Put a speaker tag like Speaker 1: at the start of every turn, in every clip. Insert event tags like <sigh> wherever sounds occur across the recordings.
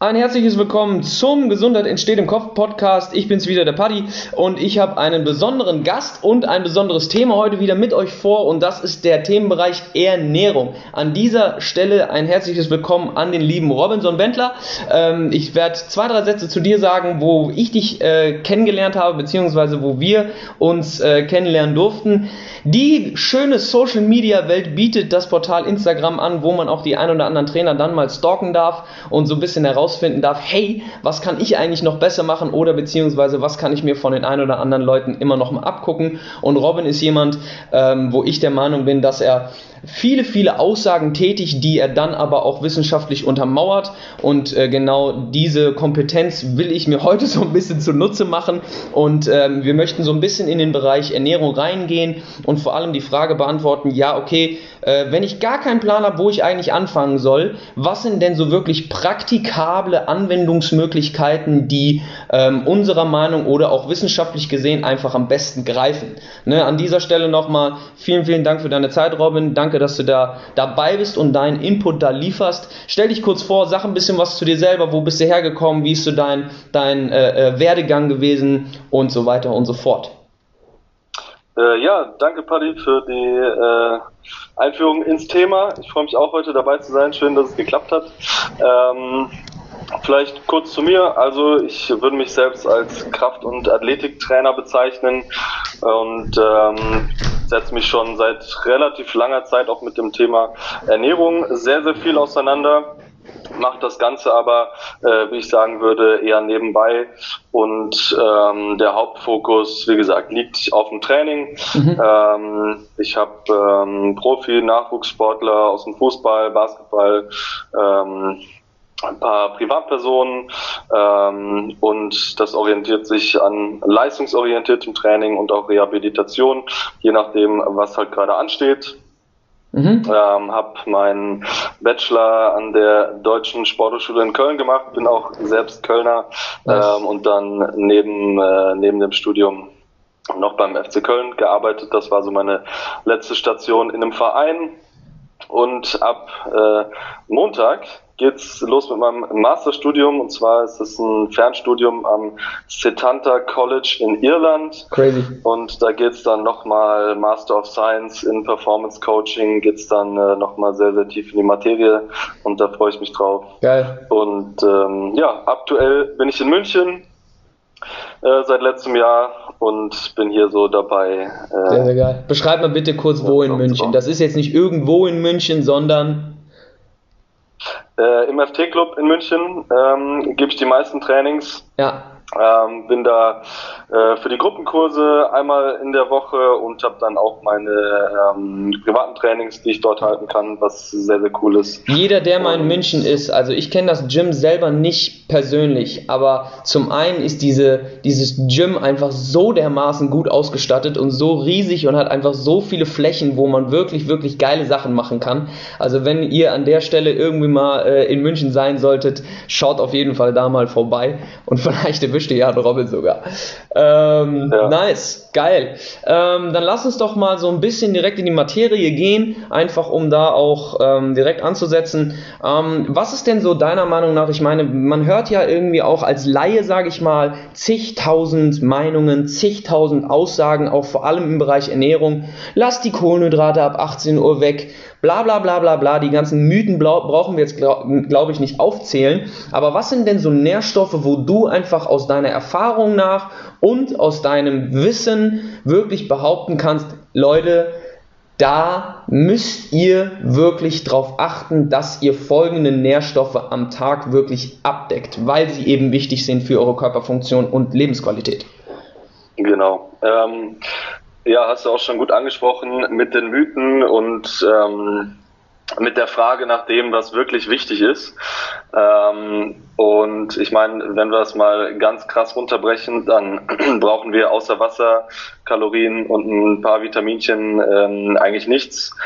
Speaker 1: Ein herzliches Willkommen zum Gesundheit entsteht im Kopf Podcast. Ich bin's wieder, der Paddy, und ich habe einen besonderen Gast und ein besonderes Thema heute wieder mit euch vor und das ist der Themenbereich Ernährung. An dieser Stelle ein herzliches Willkommen an den lieben Robinson Wendler. Ähm, ich werde zwei, drei Sätze zu dir sagen, wo ich dich äh, kennengelernt habe, beziehungsweise wo wir uns äh, kennenlernen durften. Die schöne Social Media Welt bietet das Portal Instagram an, wo man auch die ein oder anderen Trainer dann mal stalken darf und so ein bisschen herausfinden darf, hey, was kann ich eigentlich noch besser machen oder beziehungsweise was kann ich mir von den ein oder anderen Leuten immer noch mal abgucken. Und Robin ist jemand, ähm, wo ich der Meinung bin, dass er viele, viele Aussagen tätigt, die er dann aber auch wissenschaftlich untermauert. Und äh, genau diese Kompetenz will ich mir <laughs> heute so ein bisschen zunutze machen. Und ähm, wir möchten so ein bisschen in den Bereich Ernährung reingehen und vor allem die Frage beantworten, ja, okay, äh, wenn ich gar keinen Plan habe, wo ich eigentlich anfangen soll, was sind denn so wirklich praktikable Anwendungsmöglichkeiten, die ähm, unserer Meinung oder auch wissenschaftlich gesehen einfach am besten greifen? Ne, an dieser Stelle nochmal vielen, vielen Dank für deine Zeit, Robin. Danke, dass du da dabei bist und deinen Input da lieferst. Stell dich kurz vor, sag ein bisschen was zu dir selber. Wo bist du hergekommen? Wie ist so dein, dein äh, äh Werdegang gewesen? Und so weiter und so fort.
Speaker 2: Äh, ja, danke Paddy für die äh, Einführung ins Thema. Ich freue mich auch heute dabei zu sein. Schön, dass es geklappt hat. Ähm, vielleicht kurz zu mir. Also ich würde mich selbst als Kraft- und Athletiktrainer bezeichnen und ähm, setze mich schon seit relativ langer Zeit auch mit dem Thema Ernährung sehr, sehr viel auseinander macht das Ganze aber, äh, wie ich sagen würde, eher nebenbei. Und ähm, der Hauptfokus, wie gesagt, liegt auf dem Training. Mhm. Ähm, ich habe ähm, Profi-Nachwuchssportler aus dem Fußball, Basketball, ähm, ein paar Privatpersonen ähm, und das orientiert sich an leistungsorientiertem Training und auch Rehabilitation, je nachdem, was halt gerade ansteht. Mhm. Ähm, habe meinen Bachelor an der Deutschen Sporthochschule in Köln gemacht, bin auch selbst Kölner ähm, und dann neben, äh, neben dem Studium noch beim FC Köln gearbeitet. Das war so meine letzte Station in einem Verein. Und ab äh, Montag geht's los mit meinem Masterstudium und zwar ist es ein Fernstudium am Setanta College in Irland. Crazy. Und da geht's dann nochmal Master of Science in Performance Coaching, geht's dann äh, nochmal sehr, sehr tief in die Materie und da freue ich mich drauf. Geil. Und ähm, ja, aktuell bin ich in München äh, seit letztem Jahr und bin hier so dabei.
Speaker 1: Äh, sehr, sehr geil. Beschreib mal bitte kurz, wo in München. Das ist jetzt nicht irgendwo in München, sondern
Speaker 2: äh, Im FT-Club in München ähm, gebe ich die meisten Trainings. Ja. Ähm, bin da äh, für die Gruppenkurse einmal in der Woche und habe dann auch meine ähm, privaten Trainings, die ich dort halten kann, was sehr, sehr cool ist.
Speaker 1: Jeder, der mal in München ist, also ich kenne das Gym selber nicht persönlich, aber zum einen ist diese, dieses Gym einfach so dermaßen gut ausgestattet und so riesig und hat einfach so viele Flächen, wo man wirklich, wirklich geile Sachen machen kann. Also wenn ihr an der Stelle irgendwie mal äh, in München sein solltet, schaut auf jeden Fall da mal vorbei und <laughs> vielleicht erwischt ihr ja Robin sogar. Ähm, ja. Nice, geil. Ähm, dann lass uns doch mal so ein bisschen direkt in die Materie gehen, einfach um da auch ähm, direkt anzusetzen. Ähm, was ist denn so deiner Meinung nach? Ich meine, man hört ja irgendwie auch als Laie, sage ich mal, zigtausend Meinungen, zigtausend Aussagen, auch vor allem im Bereich Ernährung. Lass die Kohlenhydrate ab 18 Uhr weg bla bla bla bla bla, die ganzen Mythen brauchen wir jetzt, glaube glaub ich, nicht aufzählen. Aber was sind denn so Nährstoffe, wo du einfach aus deiner Erfahrung nach und aus deinem Wissen wirklich behaupten kannst, Leute, da müsst ihr wirklich darauf achten, dass ihr folgende Nährstoffe am Tag wirklich abdeckt, weil sie eben wichtig sind für eure Körperfunktion und Lebensqualität.
Speaker 2: Genau. Ähm, ja, hast du auch schon gut angesprochen mit den Mythen und ähm, mit der Frage nach dem, was wirklich wichtig ist. Ähm, und ich meine, wenn wir das mal ganz krass runterbrechen, dann <clears throat> brauchen wir außer Wasser, Kalorien und ein paar Vitaminchen ähm, eigentlich nichts.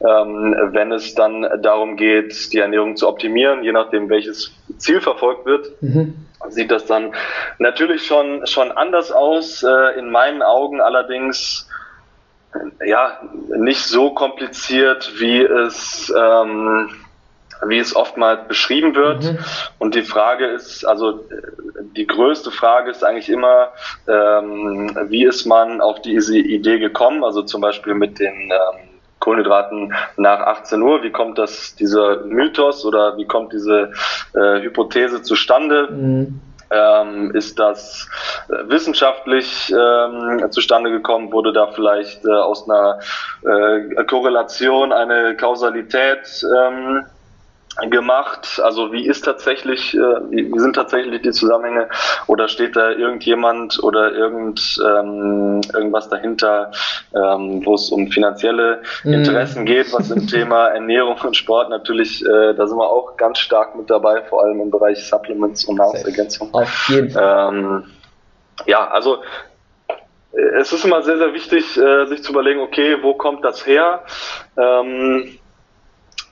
Speaker 2: Ähm, wenn es dann darum geht, die Ernährung zu optimieren, je nachdem welches Ziel verfolgt wird, mhm. sieht das dann natürlich schon, schon anders aus. Äh, in meinen Augen allerdings ja, nicht so kompliziert, wie es ähm, wie es oftmals beschrieben wird. Mhm. Und die Frage ist, also die größte Frage ist eigentlich immer, ähm, wie ist man auf diese Idee gekommen? Also zum Beispiel mit den ähm, Kohlenhydraten nach 18 Uhr. Wie kommt das, dieser Mythos oder wie kommt diese äh, Hypothese zustande? Mhm. Ähm, ist das äh, wissenschaftlich ähm, zustande gekommen? Wurde da vielleicht äh, aus einer äh, Korrelation eine Kausalität ähm, gemacht? Also wie ist tatsächlich, äh, wie, sind tatsächlich die Zusammenhänge oder steht da irgendjemand oder irgend ähm, irgendwas dahinter, ähm, wo es um finanzielle mhm. Interessen mm. geht, was im <laughs> Thema Ernährung und Sport natürlich, äh, da sind wir auch ganz stark mit dabei, vor allem im Bereich Supplements und Nahrungsergänzung. Auf jeden Fall. Ähm, ja, also äh, es ist immer sehr, sehr wichtig, äh, sich zu überlegen, okay, wo kommt das her? Ähm,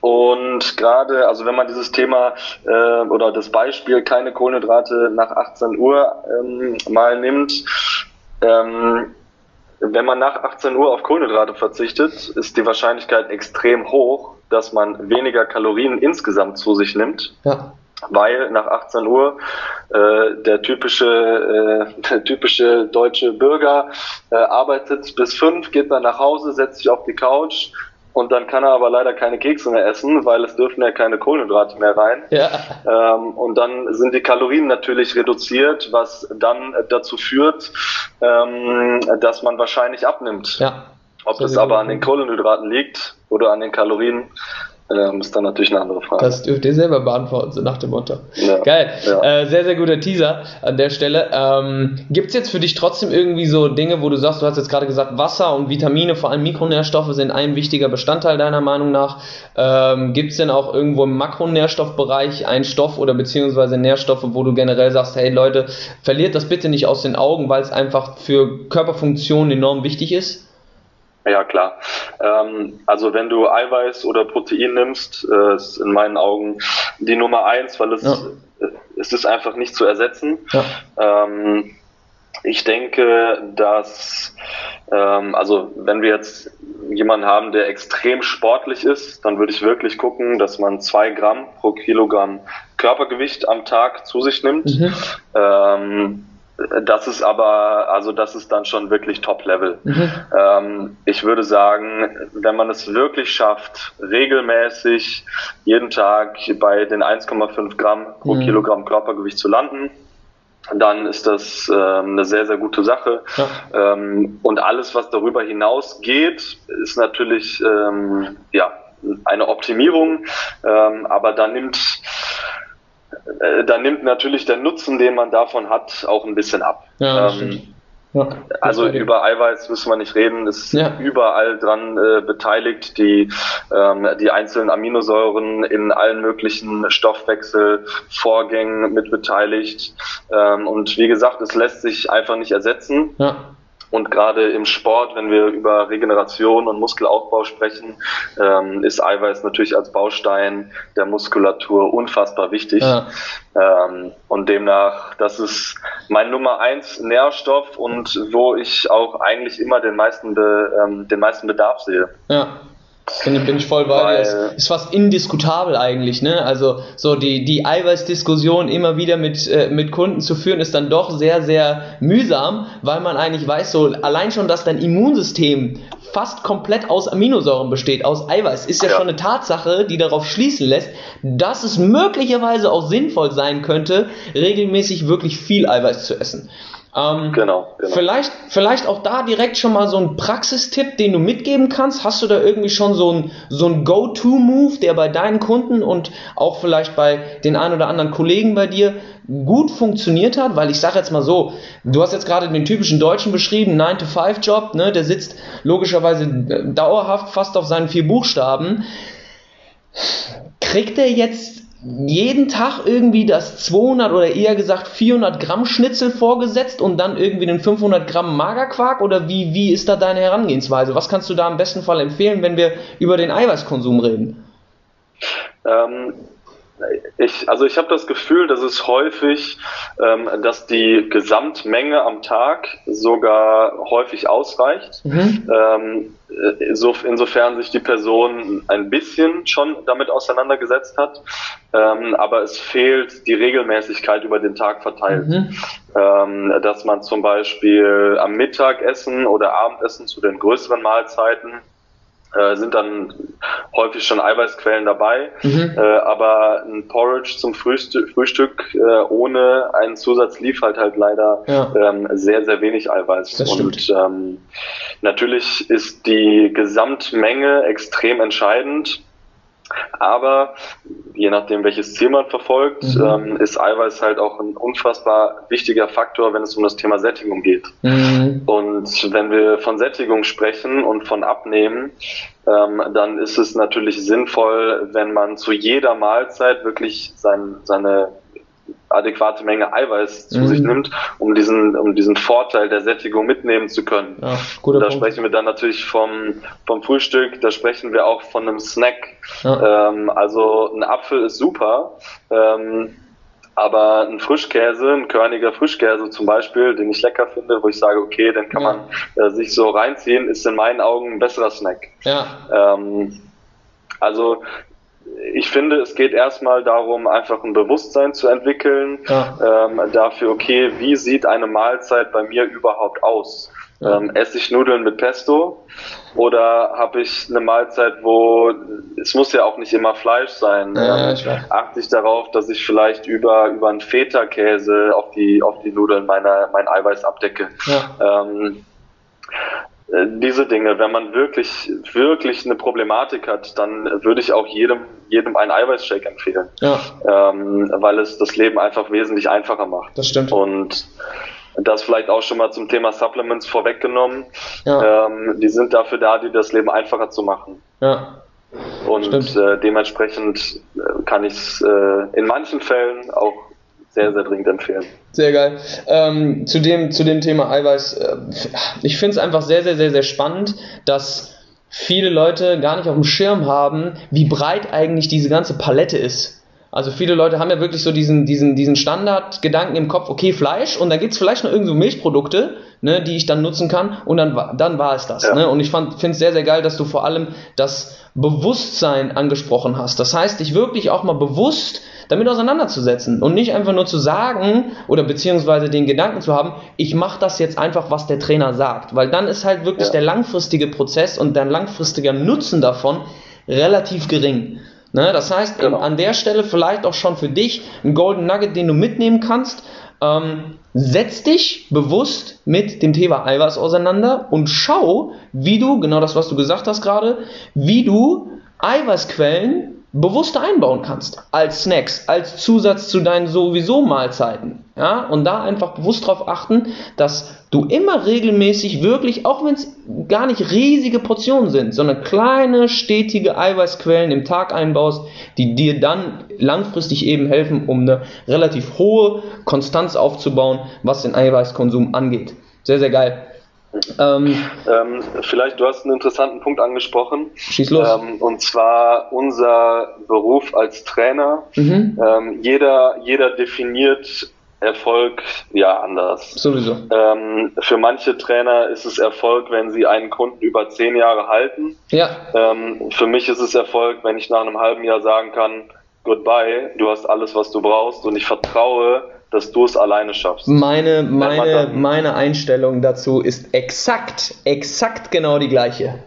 Speaker 2: und gerade, also wenn man dieses Thema äh, oder das Beispiel keine Kohlenhydrate nach 18 Uhr ähm, mal nimmt, ähm, wenn man nach 18 Uhr auf Kohlenhydrate verzichtet, ist die Wahrscheinlichkeit extrem hoch, dass man weniger Kalorien insgesamt zu sich nimmt. Ja. Weil nach 18 Uhr äh, der typische äh, der typische deutsche Bürger äh, arbeitet bis fünf, geht dann nach Hause, setzt sich auf die Couch, und dann kann er aber leider keine Kekse mehr essen, weil es dürfen ja keine Kohlenhydrate mehr rein. Ja. Ähm, und dann sind die Kalorien natürlich reduziert, was dann dazu führt, ähm, dass man wahrscheinlich abnimmt. Ja. Ob das aber an den Kohlenhydraten liegt oder an den Kalorien, ähm, ist dann natürlich eine andere Frage.
Speaker 1: Das dürft ihr selber beantworten, so nach dem Motto. Ja, Geil. Ja. Äh, sehr, sehr guter Teaser an der Stelle. Ähm, Gibt es jetzt für dich trotzdem irgendwie so Dinge, wo du sagst, du hast jetzt gerade gesagt, Wasser und Vitamine, vor allem Mikronährstoffe, sind ein wichtiger Bestandteil deiner Meinung nach. Ähm, Gibt es denn auch irgendwo im Makronährstoffbereich einen Stoff oder beziehungsweise Nährstoffe, wo du generell sagst, hey Leute, verliert das bitte nicht aus den Augen, weil es einfach für Körperfunktionen enorm wichtig ist?
Speaker 2: Ja, klar. Ähm, also wenn du Eiweiß oder Protein nimmst, äh, ist in meinen Augen die Nummer eins, weil es, ja. es ist einfach nicht zu ersetzen. Ja. Ähm, ich denke, dass, ähm, also wenn wir jetzt jemanden haben, der extrem sportlich ist, dann würde ich wirklich gucken, dass man zwei Gramm pro Kilogramm Körpergewicht am Tag zu sich nimmt. Mhm. Ähm, das ist aber, also das ist dann schon wirklich Top-Level. Mhm. Ähm, ich würde sagen, wenn man es wirklich schafft, regelmäßig jeden Tag bei den 1,5 Gramm pro mhm. Kilogramm Körpergewicht zu landen, dann ist das ähm, eine sehr, sehr gute Sache. Ja. Ähm, und alles, was darüber hinaus geht, ist natürlich ähm, ja eine Optimierung, ähm, aber da nimmt äh, dann nimmt natürlich der Nutzen, den man davon hat, auch ein bisschen ab. Ja, ähm, ja, also über Eiweiß müssen wir nicht reden, ist ja. überall dran äh, beteiligt, die, ähm, die einzelnen Aminosäuren in allen möglichen Stoffwechselvorgängen mit beteiligt. Ähm, und wie gesagt, es lässt sich einfach nicht ersetzen. Ja. Und gerade im Sport, wenn wir über Regeneration und Muskelaufbau sprechen, ähm, ist Eiweiß natürlich als Baustein der Muskulatur unfassbar wichtig. Ja. Ähm, und demnach, das ist mein Nummer eins Nährstoff und wo ich auch eigentlich immer den meisten, Be, ähm, den meisten Bedarf sehe.
Speaker 1: Ja. Bin, bin ich voll bei dir. Ist, ist fast indiskutabel eigentlich, ne? Also so die, die Eiweißdiskussion immer wieder mit, äh, mit Kunden zu führen, ist dann doch sehr, sehr mühsam, weil man eigentlich weiß, so allein schon, dass dein Immunsystem fast komplett aus Aminosäuren besteht, aus Eiweiß, ist ja, ja, schon eine Tatsache, die darauf schließen lässt, dass es möglicherweise auch sinnvoll sein könnte, regelmäßig wirklich viel Eiweiß zu essen. Ähm, genau, genau. Vielleicht, vielleicht auch da direkt schon mal so ein Praxistipp, den du mitgeben kannst. Hast du da irgendwie schon so ein, so ein Go-To-Move, der bei deinen Kunden und auch vielleicht bei den ein oder anderen Kollegen bei dir gut funktioniert hat? Weil ich sage jetzt mal so, du hast jetzt gerade den typischen Deutschen beschrieben, 9-to-5-Job, ne? der sitzt logischerweise dauerhaft fast auf seinen vier Buchstaben. Kriegt er jetzt jeden Tag irgendwie das 200 oder eher gesagt 400 Gramm Schnitzel vorgesetzt und dann irgendwie den 500 Gramm Magerquark oder wie, wie ist da deine Herangehensweise? Was kannst du da im besten Fall empfehlen, wenn wir über den Eiweißkonsum reden?
Speaker 2: Ähm, Ich, also ich habe das Gefühl, dass es häufig, ähm, dass die Gesamtmenge am Tag sogar häufig ausreicht. Mhm. Ähm, so, insofern sich die Person ein bisschen schon damit auseinandergesetzt hat, ähm, aber es fehlt die Regelmäßigkeit über den Tag verteilt. Mhm. Ähm, dass man zum Beispiel am Mittagessen oder Abendessen zu den größeren Mahlzeiten äh, sind dann häufig schon Eiweißquellen dabei, mhm. äh, aber ein Porridge zum Frühstück, Frühstück äh, ohne einen Zusatz lief halt halt leider ja. ähm, sehr, sehr wenig Eiweiß. Und ähm, natürlich ist die Gesamtmenge extrem entscheidend. Aber je nachdem, welches Ziel man verfolgt, mhm. ähm, ist Eiweiß halt auch ein unfassbar wichtiger Faktor, wenn es um das Thema Sättigung geht. Mhm. Und wenn wir von Sättigung sprechen und von Abnehmen, ähm, dann ist es natürlich sinnvoll, wenn man zu jeder Mahlzeit wirklich sein, seine adäquate Menge Eiweiß zu mhm. sich nimmt, um diesen, um diesen Vorteil der Sättigung mitnehmen zu können. Ja, da Punkt. sprechen wir dann natürlich vom, vom Frühstück, da sprechen wir auch von einem Snack. Ja. Ähm, also ein Apfel ist super, ähm, aber ein Frischkäse, ein körniger Frischkäse zum Beispiel, den ich lecker finde, wo ich sage, okay, den kann ja. man äh, sich so reinziehen, ist in meinen Augen ein besserer Snack. Ja. Ähm, also ich finde, es geht erstmal darum, einfach ein Bewusstsein zu entwickeln ja. ähm, dafür, okay, wie sieht eine Mahlzeit bei mir überhaupt aus? Ja. Ähm, esse ich Nudeln mit Pesto oder habe ich eine Mahlzeit, wo es muss ja auch nicht immer Fleisch sein. Ja, ähm, achte ich darauf, dass ich vielleicht über über einen Feta-Käse auf die auf die Nudeln meiner mein Eiweiß abdecke. Ja. Ähm, äh, diese Dinge, wenn man wirklich, wirklich eine Problematik hat, dann würde ich auch jedem, jedem einen Eiweißshake empfehlen. Ja. Ähm, weil es das Leben einfach wesentlich einfacher macht.
Speaker 1: Das stimmt.
Speaker 2: Und das vielleicht auch schon mal zum Thema Supplements vorweggenommen. Ja. Ähm, die sind dafür da, dir das Leben einfacher zu machen. Ja. Und äh, dementsprechend äh, kann ich es äh, in manchen Fällen auch sehr, sehr dringend empfehlen.
Speaker 1: Sehr geil. Ähm, zu, dem, zu dem Thema Eiweiß, äh, ich finde es einfach sehr, sehr, sehr, sehr spannend, dass viele Leute gar nicht auf dem Schirm haben, wie breit eigentlich diese ganze Palette ist. Also viele Leute haben ja wirklich so diesen, diesen, diesen Standardgedanken im Kopf, okay, Fleisch und dann gibt es vielleicht noch irgendwo Milchprodukte, ne, die ich dann nutzen kann und dann, dann war es das. Ja. Ne? Und ich finde es sehr, sehr geil, dass du vor allem das Bewusstsein angesprochen hast. Das heißt, dich wirklich auch mal bewusst damit auseinanderzusetzen und nicht einfach nur zu sagen oder beziehungsweise den Gedanken zu haben, ich mache das jetzt einfach, was der Trainer sagt, weil dann ist halt wirklich ja. der langfristige Prozess und der langfristige Nutzen davon relativ gering. Ne? Das heißt, genau. an der Stelle vielleicht auch schon für dich ein Golden Nugget, den du mitnehmen kannst. Ähm, setz dich bewusst mit dem Thema Eiweiß auseinander und schau, wie du, genau das, was du gesagt hast gerade, wie du Eiweißquellen bewusster einbauen kannst. Als Snacks, als Zusatz zu deinen sowieso Mahlzeiten. Ja, und da einfach bewusst darauf achten, dass du immer regelmäßig wirklich, auch wenn es gar nicht riesige Portionen sind, sondern kleine, stetige Eiweißquellen im Tag einbaust, die dir dann langfristig eben helfen, um eine relativ hohe Konstanz aufzubauen, was den Eiweißkonsum angeht. Sehr, sehr geil.
Speaker 2: Ähm, ähm, vielleicht, du hast einen interessanten Punkt angesprochen.
Speaker 1: Schieß los.
Speaker 2: Ähm, und zwar unser Beruf als Trainer. Mhm. Ähm, jeder, jeder definiert Erfolg ja anders.
Speaker 1: Sowieso.
Speaker 2: Ähm, für manche Trainer ist es Erfolg, wenn sie einen Kunden über zehn Jahre halten.
Speaker 1: Ja.
Speaker 2: Ähm, für mich ist es Erfolg, wenn ich nach einem halben Jahr sagen kann, goodbye, du hast alles, was du brauchst und ich vertraue, dass du es alleine schaffst.
Speaker 1: Meine, meine, meine Einstellung dazu ist exakt, exakt genau die gleiche.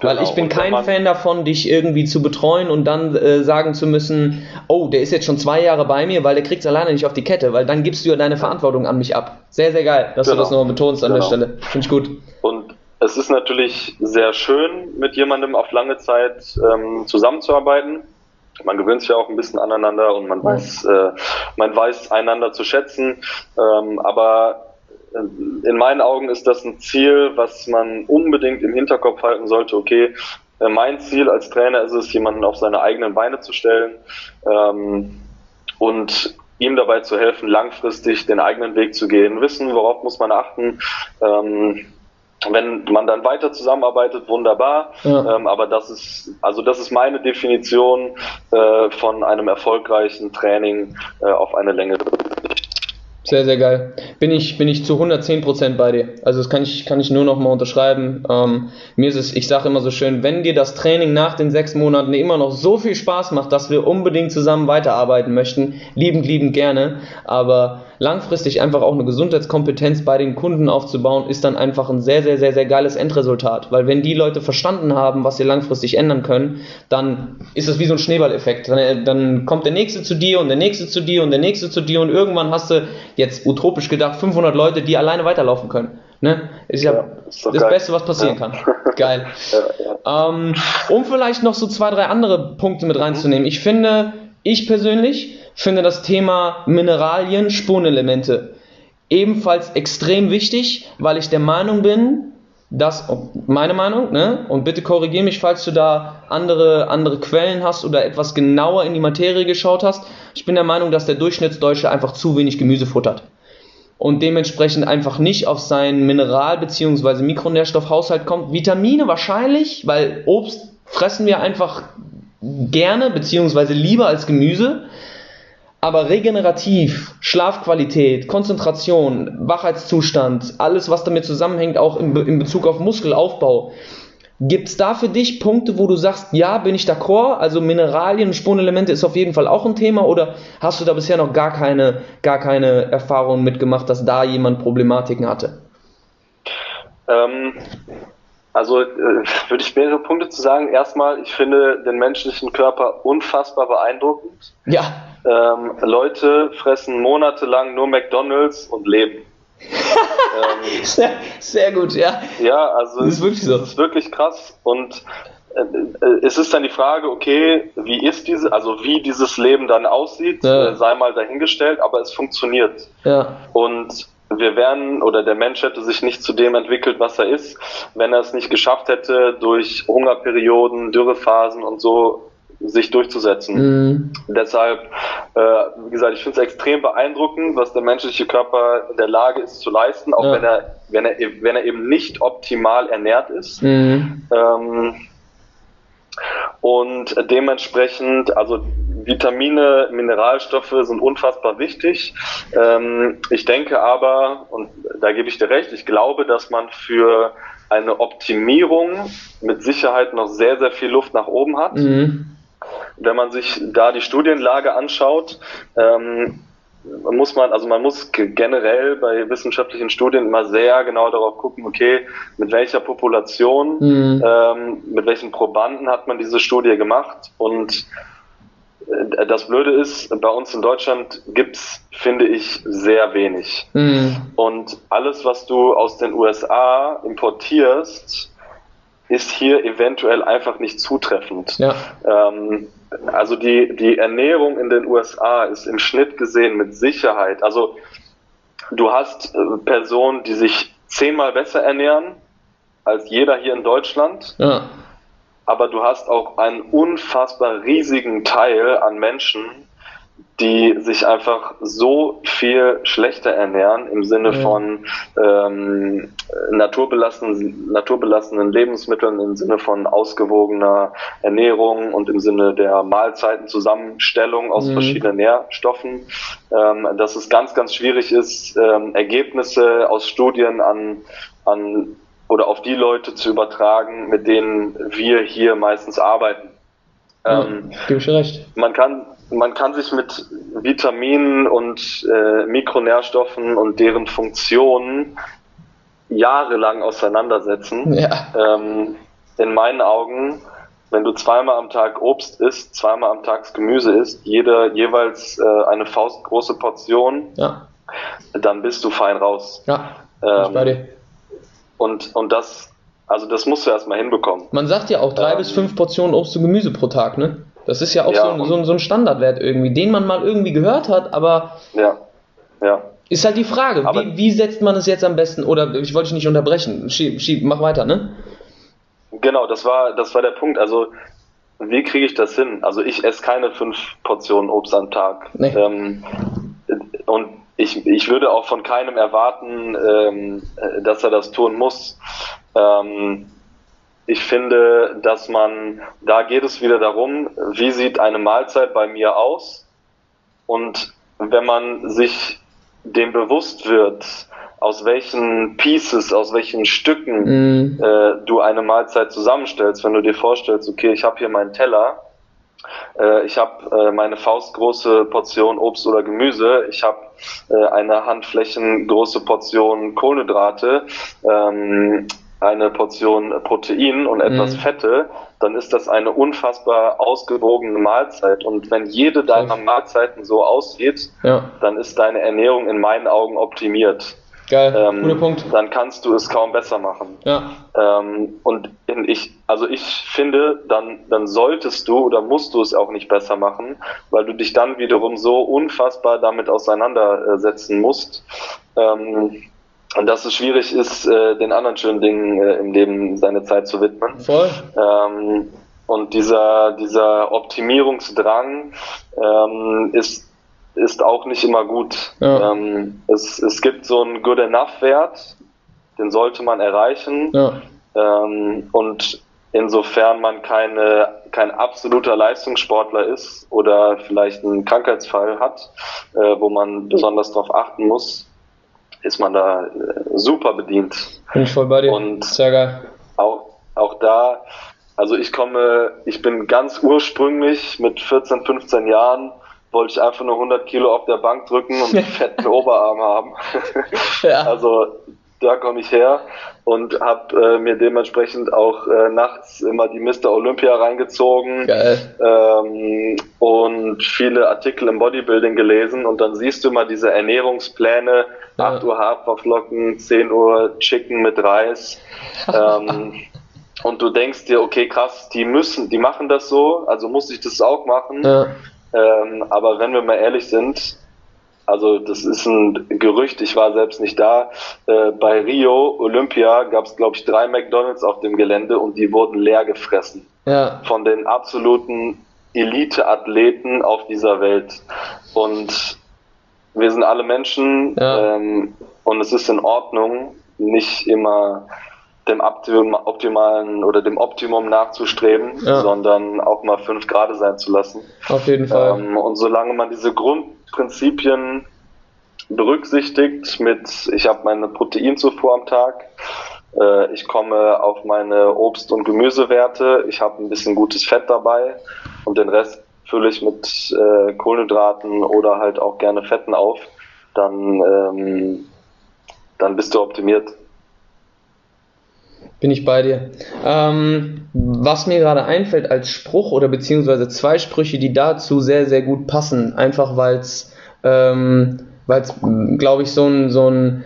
Speaker 1: Weil genau. ich bin kein Fan davon, dich irgendwie zu betreuen und dann äh, sagen zu müssen, oh, der ist jetzt schon zwei Jahre bei mir, weil der kriegt es alleine nicht auf die Kette, weil dann gibst du ja deine Verantwortung an mich ab. Sehr, sehr geil, dass genau. du das nochmal betonst an genau. der Stelle. Finde ich gut.
Speaker 2: Und es ist natürlich sehr schön, mit jemandem auf lange Zeit ähm, zusammenzuarbeiten man gewöhnt sich ja auch ein bisschen aneinander und man weiß, äh, man weiß einander zu schätzen. Ähm, aber äh, in meinen Augen ist das ein Ziel, was man unbedingt im Hinterkopf halten sollte. Okay, äh, mein Ziel als Trainer ist es, jemanden auf seine eigenen Beine zu stellen ähm, und ihm dabei zu helfen, langfristig den eigenen Weg zu gehen, wissen, worauf muss man achten. Ähm, wenn man dann weiter zusammenarbeitet, wunderbar. Ja. Ähm, aber das ist, also das ist meine Definition äh, von einem erfolgreichen Training äh, auf eine Länge.
Speaker 1: Sehr, sehr geil. Bin ich, bin ich zu 110% bei dir. Also das kann ich, kann ich nur noch mal unterschreiben. Ähm, mir ist es, ich sage immer so schön, wenn dir das Training nach den sechs Monaten immer noch so viel Spaß macht, dass wir unbedingt zusammen weiterarbeiten möchten, liebend, liebend gerne. Aber langfristig einfach auch eine Gesundheitskompetenz bei den Kunden aufzubauen, ist dann einfach ein sehr, sehr, sehr, sehr geiles Endresultat. Weil wenn die Leute verstanden haben, was sie langfristig ändern können, dann ist es wie so ein Schneeballeffekt. Dann, dann kommt der Nächste zu dir und der Nächste zu dir und der Nächste zu dir und irgendwann hast du jetzt utopisch gedacht 500 Leute, die alleine weiterlaufen können. Ne? Ist ja, ja ist das geil. Beste, was passieren ja. kann. <laughs> Geil. Ja, ähm, um vielleicht noch so zwei, drei andere Punkte mit reinzunehmen. Ich finde, ich persönlich finde das Thema Mineralien, Spurenelemente ebenfalls extrem wichtig, weil ich der Meinung bin, dass, meine Meinung, ne, und bitte korrigiere mich, falls du da andere, andere Quellen hast oder etwas genauer in die Materie geschaut hast. Ich bin der Meinung, dass der Durchschnittsdeutsche einfach zu wenig Gemüse futtert und dementsprechend einfach nicht auf seinen Mineral- bzw. Mikronährstoffhaushalt kommt. Vitamine wahrscheinlich, weil Obst fressen wir einfach gerne bzw. lieber als Gemüse aber regenerativ, Schlafqualität, Konzentration, Wachheitszustand, alles was damit zusammenhängt, auch in, in Bezug auf Muskelaufbau. Gibt es da für dich Punkte, wo du sagst, ja, bin ich d'accord, also Mineralien und Spurenelemente ist auf jeden Fall auch ein Thema oder hast du da bisher noch gar keine, gar keine Erfahrungen mitgemacht, dass da jemand Problematiken hatte?
Speaker 2: Ähm, also äh, würde ich mehrere Punkte zu sagen. Erstmal, ich finde den menschlichen Körper unfassbar beeindruckend.
Speaker 1: Ja.
Speaker 2: Ähm, Leute fressen monatelang nur McDonalds und leben.
Speaker 1: ähm, <laughs> sehr, sehr, gut, ja.
Speaker 2: Ja, also das ist wirklich so. Das ist wirklich krass und äh, äh, es ist dann die Frage, okay, wie ist diese, also wie dieses Leben dann aussieht, ja. Äh, sei mal dahingestellt, aber es funktioniert.
Speaker 1: Ja.
Speaker 2: Und wir wären oder der Mensch hätte sich nicht zu dem entwickelt, was er ist, wenn er es nicht geschafft hätte, durch Hungerperioden, Dürrephasen und so sich durchzusetzen. Mhm. Deshalb, äh, wie gesagt, ich finde es extrem beeindruckend, was der menschliche Körper in der Lage ist zu leisten, auch ja. wenn er, wenn er, wenn er eben nicht optimal ernährt ist. Mhm. Ähm, und dementsprechend, also Vitamine, Mineralstoffe sind unfassbar wichtig. Ähm, ich denke aber, und da gebe ich dir recht, ich glaube, dass man für eine Optimierung mit Sicherheit noch sehr, sehr viel Luft nach oben hat. Mhm. Wenn man sich da die Studienlage anschaut, ähm, muss man, also man muss generell bei wissenschaftlichen Studien immer sehr genau darauf gucken, okay, mit welcher Population, mhm. ähm, mit welchen Probanden hat man diese Studie gemacht und äh, das Blöde ist, bei uns in Deutschland gibt's, finde ich, sehr wenig. Mhm. Und alles, was du aus den USA importierst, ist hier eventuell einfach nicht zutreffend. Ja. Ähm, also die, die Ernährung in den USA ist im Schnitt gesehen mit Sicherheit. Also du hast äh, Personen, die sich zehnmal besser ernähren als jeder hier in Deutschland. Ja. Aber du hast auch einen unfassbar riesigen Teil an Menschen, die sich einfach so viel schlechter ernähren im Sinne mhm. von ähm, naturbelassenen, naturbelassenen Lebensmitteln, im Sinne von ausgewogener Ernährung und im Sinne der Mahlzeitenzusammenstellung aus mhm. verschiedenen Nährstoffen, ähm, dass es ganz, ganz schwierig ist, ähm, Ergebnisse aus Studien an, an oder auf die Leute zu übertragen, mit denen wir hier meistens arbeiten.
Speaker 1: Ähm, ja, gebe ich recht.
Speaker 2: Man kann man kann sich mit Vitaminen und äh, Mikronährstoffen und deren Funktionen jahrelang auseinandersetzen. Ja. Ähm, in meinen Augen, wenn du zweimal am Tag Obst isst, zweimal am Tag Gemüse isst, jede jeweils äh, eine faustgroße Portion, ja. dann bist du fein raus.
Speaker 1: Ja, ähm.
Speaker 2: Und, und das, also das musst du erstmal hinbekommen.
Speaker 1: Man sagt ja auch drei ähm, bis fünf Portionen Obst und Gemüse pro Tag, ne? Das ist ja auch ja, so, so, so, ein Standardwert irgendwie, den man mal irgendwie gehört hat, aber
Speaker 2: ja, ja.
Speaker 1: ist halt die Frage, wie, wie, setzt man es jetzt am besten? Oder ich wollte dich nicht unterbrechen, schieb, schieb, mach weiter, ne?
Speaker 2: Genau, das war, das war der Punkt. Also, wie kriege ich das hin? Also, ich esse keine fünf Portionen Obst am Tag. Nee. Ähm, und ich, ich würde auch von keinem erwarten, ähm, dass er das tun muss. Ähm, ich finde, dass man, da geht es wieder darum, wie sieht eine Mahlzeit bei mir aus? Und wenn man sich dem bewusst wird, aus welchen Pieces, aus welchen Stücken mm. äh, du eine Mahlzeit zusammenstellst, wenn du dir vorstellst, okay, ich habe hier meinen Teller, äh, ich habe äh, meine faustgroße Portion Obst oder Gemüse, ich habe äh, eine Handflächen große Portion Kohlenhydrate, ähm, eine Portion Protein und etwas mm. Fette, dann ist das eine unfassbar ausgewogene Mahlzeit. Und wenn jede deiner Mahlzeiten so aussieht, ja. dann ist deine Ernährung in meinen Augen optimiert.
Speaker 1: Geil, ähm, guter Punkt.
Speaker 2: Dann kannst du es kaum besser machen.
Speaker 1: Ja.
Speaker 2: Ähm, und in, ich, also ich finde, dann, dann solltest du oder musst du es auch nicht besser machen, weil du dich dann wiederum so unfassbar damit auseinandersetzen musst. Ähm, und dass es schwierig ist, äh, den anderen schönen Dingen äh, im Leben seine Zeit zu widmen.
Speaker 1: Voll.
Speaker 2: Ähm, und dieser, dieser Optimierungsdrang ähm, ist ist auch nicht immer gut. Ja. Ähm, es, es gibt so einen Good Enough-Wert, den sollte man erreichen.
Speaker 1: Ja.
Speaker 2: Ähm, und insofern man keine, kein absoluter Leistungssportler ist oder vielleicht einen Krankheitsfall hat, äh, wo man besonders darauf achten muss, ist man da äh, super bedient.
Speaker 1: Bin ich voll bei dir.
Speaker 2: Und
Speaker 1: Sehr geil.
Speaker 2: Auch, auch da, also ich komme, ich bin ganz ursprünglich mit 14, 15 Jahren wollte ich einfach nur 100 Kilo auf der Bank drücken und einen <laughs> fetten Oberarm haben. ja. <laughs> Also da komme ich her und habe äh, mir dementsprechend auch äh, nachts immer die Mr. Olympia reingezogen ähm, und viele Artikel im Bodybuilding gelesen und dann siehst du immer diese Ernährungspläne, ja. 8 Uhr Haferflocken, 10 Uhr Chicken mit Reis ähm, <laughs> und du denkst dir, okay krass, die müssen, die machen das so, also muss ich das auch machen. Ja. Ähm, aber wenn wir mal ehrlich sind, also das ist ein Gerücht, ich war selbst nicht da. Äh, bei Rio Olympia gab es, glaube ich, drei McDonalds auf dem Gelände und die wurden leer gefressen.
Speaker 1: Ja.
Speaker 2: Von den absoluten Elite-Athleten auf dieser Welt. Und wir sind alle Menschen ja. ähm, und es ist in Ordnung, nicht immer dem optimalen oder dem Optimum nachzustreben, ja. sondern auch mal fünf Grad sein zu lassen.
Speaker 1: Auf jeden Fall.
Speaker 2: Ähm, und solange man diese Grundprinzipien berücksichtigt mit, ich habe meine Proteinzufuhr am Tag, äh, ich komme auf meine Obst- und Gemüsewerte, ich habe ein bisschen gutes Fett dabei und den Rest fülle ich mit äh, Kohlenhydraten oder halt auch gerne Fetten auf, dann, ähm, dann bist du optimiert.
Speaker 1: Bin ich bei dir. Ähm, was mir gerade einfällt als Spruch oder beziehungsweise zwei Sprüche, die dazu sehr, sehr gut passen, einfach weil es, ähm, glaube ich, so ein, so ein,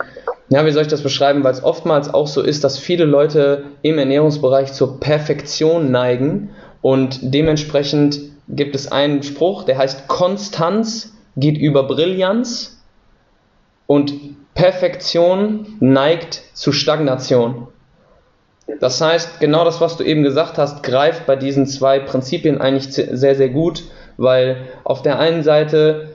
Speaker 1: ja, wie soll ich das beschreiben, weil es oftmals auch so ist, dass viele Leute im Ernährungsbereich zur Perfektion neigen und dementsprechend gibt es einen Spruch, der heißt Konstanz geht über Brillanz und Perfektion neigt zu Stagnation. Das heißt, genau das, was du eben gesagt hast, greift bei diesen zwei Prinzipien eigentlich sehr, sehr gut, weil auf der einen Seite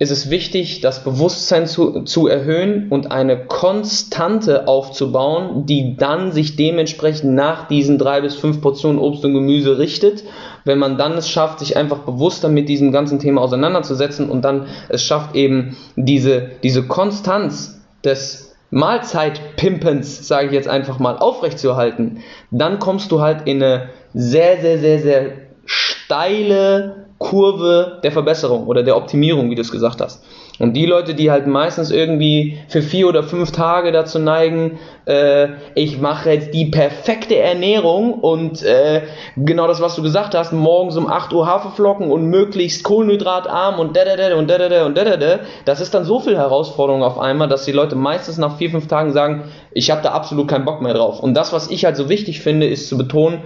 Speaker 1: ist es wichtig, das Bewusstsein zu, zu erhöhen und eine Konstante aufzubauen, die dann sich dementsprechend nach diesen drei bis fünf Portionen Obst und Gemüse richtet. Wenn man dann es schafft, sich einfach bewusster mit diesem ganzen Thema auseinanderzusetzen und dann es schafft, eben diese, diese Konstanz des Mahlzeitpimpens, sage ich jetzt einfach mal, aufrechtzuerhalten, dann kommst du halt in eine sehr, sehr, sehr, sehr steile Kurve der Verbesserung oder der Optimierung, wie du es gesagt hast. Und die Leute, die halt meistens irgendwie für vier oder fünf Tage dazu neigen, äh, ich mache jetzt die perfekte Ernährung und äh, genau das, was du gesagt hast, morgens um 8 Uhr Haferflocken und möglichst kohlenhydratarm und da, da, da, und da, da, da, und da, da, da, das ist dann so viel Herausforderung auf einmal, dass die Leute meistens nach vier, fünf Tagen sagen, ich habe da absolut keinen Bock mehr drauf. Und das, was ich halt so wichtig finde, ist zu betonen,